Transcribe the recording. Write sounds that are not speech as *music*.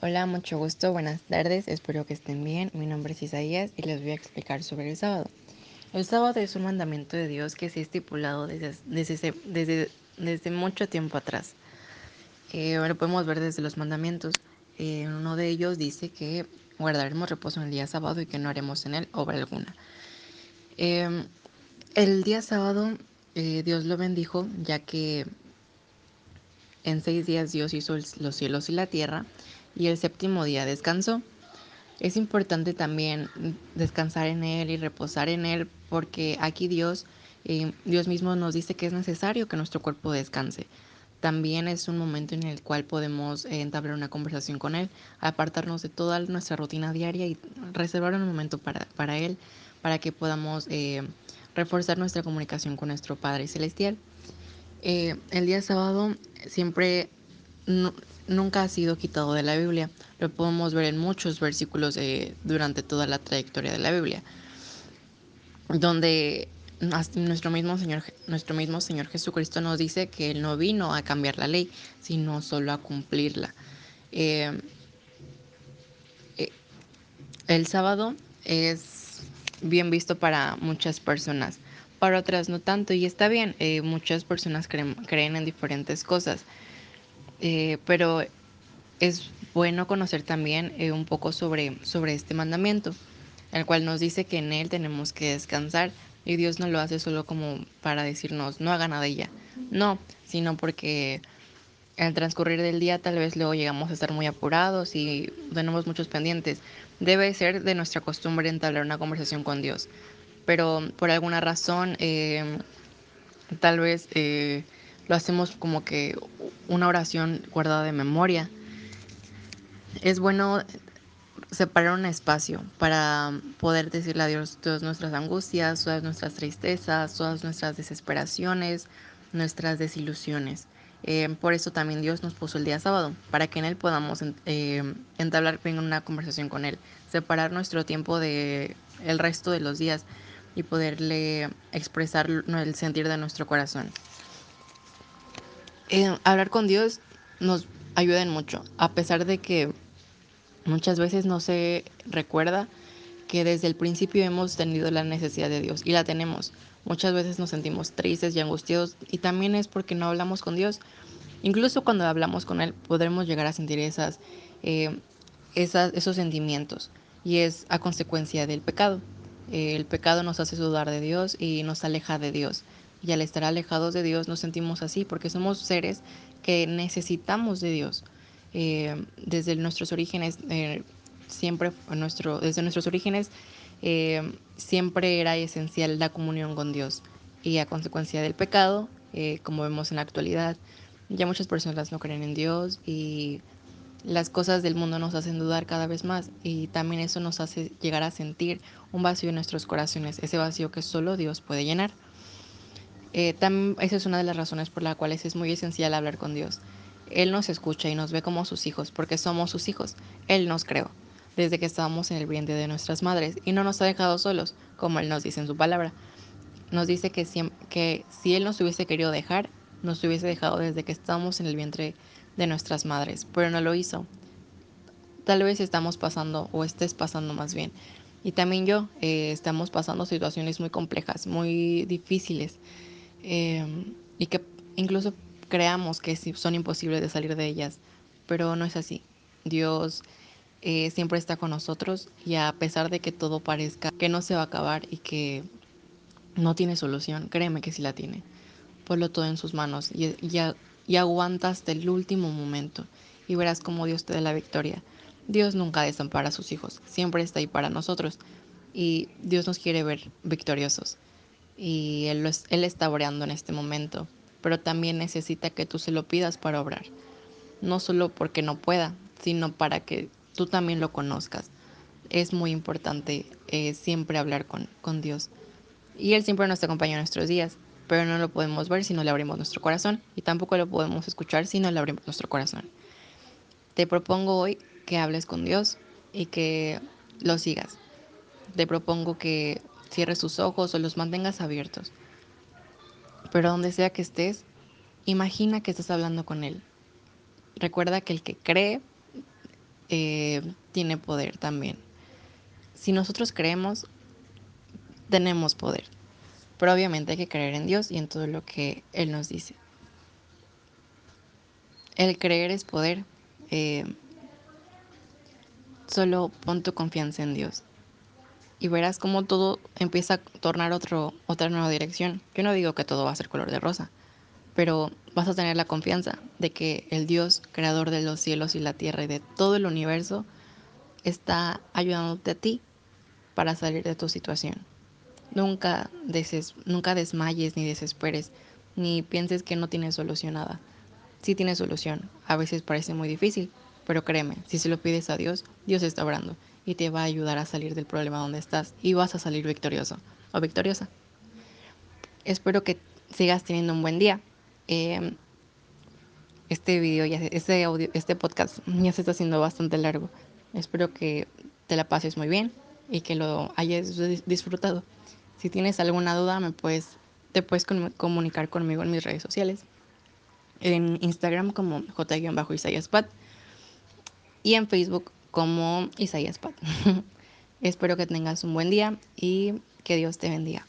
Hola, mucho gusto, buenas tardes, espero que estén bien. Mi nombre es Isaías y les voy a explicar sobre el sábado. El sábado es un mandamiento de Dios que se ha estipulado desde, desde, desde, mucho tiempo atrás. Eh, podemos ver desde los mandamientos. Eh, uno de ellos dice que guardaremos reposo en el día sábado y que no haremos en él obra alguna. Eh, el día sábado eh, Dios lo bendijo ya que en seis días Dios hizo los cielos y la tierra y el séptimo día descansó. Es importante también descansar en Él y reposar en Él porque aquí Dios, eh, Dios mismo nos dice que es necesario que nuestro cuerpo descanse. También es un momento en el cual podemos eh, entablar una conversación con Él, apartarnos de toda nuestra rutina diaria y reservar un momento para, para Él, para que podamos eh, reforzar nuestra comunicación con nuestro Padre Celestial. Eh, el día sábado siempre nunca ha sido quitado de la Biblia. Lo podemos ver en muchos versículos durante toda la trayectoria de la Biblia, donde nuestro mismo, Señor, nuestro mismo Señor Jesucristo nos dice que Él no vino a cambiar la ley, sino solo a cumplirla. Eh, eh, el sábado es bien visto para muchas personas, para otras no tanto, y está bien, eh, muchas personas creen, creen, en diferentes cosas, eh, pero es bueno conocer también eh, un poco sobre, sobre este mandamiento, el cual nos dice que en él tenemos que descansar y Dios no lo hace solo como para decirnos no haga nada ella, no, sino porque al transcurrir del día tal vez luego llegamos a estar muy apurados y tenemos muchos pendientes. Debe ser de nuestra costumbre entablar una conversación con Dios, pero por alguna razón eh, tal vez lo hacemos como que una oración guardada de memoria es bueno separar un espacio para poder decirle a Dios todas nuestras angustias, todas nuestras tristezas, todas nuestras desesperaciones, nuestras desilusiones. Eh, por eso también Dios nos puso el día sábado, para que en Él podamos eh, entablar una conversación con Él, separar nuestro tiempo de el resto de los días y poderle expresar el sentir de nuestro corazón. Hablar con Dios nos ayuda mucho, a pesar de que Muchas veces no se recuerda que desde el principio hemos tenido la necesidad de Dios y la tenemos. Muchas veces nos sentimos tristes y angustiados y también es porque no hablamos con Dios. Incluso cuando hablamos con Él podremos llegar a sentir esas, eh, esos sentimientos y es a consecuencia del pecado. Eh, el pecado nos hace dudar de Dios y nos aleja de Dios. Y al estar alejados de Dios nos sentimos así porque somos seres que necesitamos de Dios. Eh, desde nuestros orígenes, eh, siempre nuestro, desde nuestros orígenes, eh, siempre era esencial la comunión con Dios. Y a consecuencia del pecado, como vemos en la actualidad, ya muchas personas no creen en Dios y las cosas del mundo nos hacen dudar cada vez más y también eso nos hace llegar a sentir un vacío en nuestros corazones, ese vacío que solo Dios puede llenar. Eh, esa es una de las razones por las cuales es muy esencial hablar con Dios. Él nos escucha y nos ve como sus hijos, porque somos sus hijos. Él nos creó desde que estábamos en el vientre de nuestras madres y no nos ha dejado solos, como Él nos dice en su palabra. Nos dice que si, que si Él nos hubiese querido dejar, nos hubiese dejado desde que estábamos en el vientre de nuestras madres, pero no lo hizo. Tal vez estamos pasando, o estés pasando más bien, y también yo, eh, estamos pasando situaciones muy complejas, muy difíciles, eh, y que incluso creamos que son imposibles de salir de ellas, pero no es así. Dios eh, siempre está con nosotros y a pesar de que todo parezca que no se va a acabar y que no tiene solución, créeme que sí la tiene. Ponlo todo en sus manos y, y, y aguanta hasta el último momento y verás cómo Dios te da la victoria. Dios nunca desampara a sus hijos, siempre está ahí para nosotros y Dios nos quiere ver victoriosos y Él, él está obrando en este momento pero también necesita que tú se lo pidas para obrar. No solo porque no pueda, sino para que tú también lo conozcas. Es muy importante eh, siempre hablar con, con Dios. Y Él siempre nos acompaña en nuestros días, pero no lo podemos ver si no le abrimos nuestro corazón y tampoco lo podemos escuchar si no le abrimos nuestro corazón. Te propongo hoy que hables con Dios y que lo sigas. Te propongo que cierres tus ojos o los mantengas abiertos pero donde sea que estés, imagina que estás hablando con Él. Recuerda que el que cree eh, tiene poder también. Si nosotros creemos, tenemos poder. Pero obviamente hay que creer en Dios y en todo lo que Él nos dice. El creer es poder. Eh, solo pon tu confianza en Dios. Y verás cómo todo empieza a tornar otro, otra nueva dirección. Yo no digo que todo va a ser color de rosa, pero vas a tener la confianza de que el Dios, creador de los cielos y la tierra y de todo el universo, está ayudándote a ti para salir de tu situación. Nunca, deses, nunca desmayes ni desesperes, ni pienses que no tienes solución nada. Sí tiene solución, a veces parece muy difícil, pero créeme, si se lo pides a Dios, Dios está obrando y te va a ayudar a salir del problema donde estás y vas a salir victorioso o victoriosa. Espero que sigas teniendo un buen día. Em, este video, ya, este audio, este podcast ya se está haciendo bastante largo. Espero que te la pases muy bien y que lo hayas disfrutado. Si tienes alguna duda, me puedes, te puedes comunicar conmigo en mis redes sociales. En Instagram como j-isayaspat y en Facebook como Isaías Pat. *laughs* Espero que tengas un buen día y que Dios te bendiga.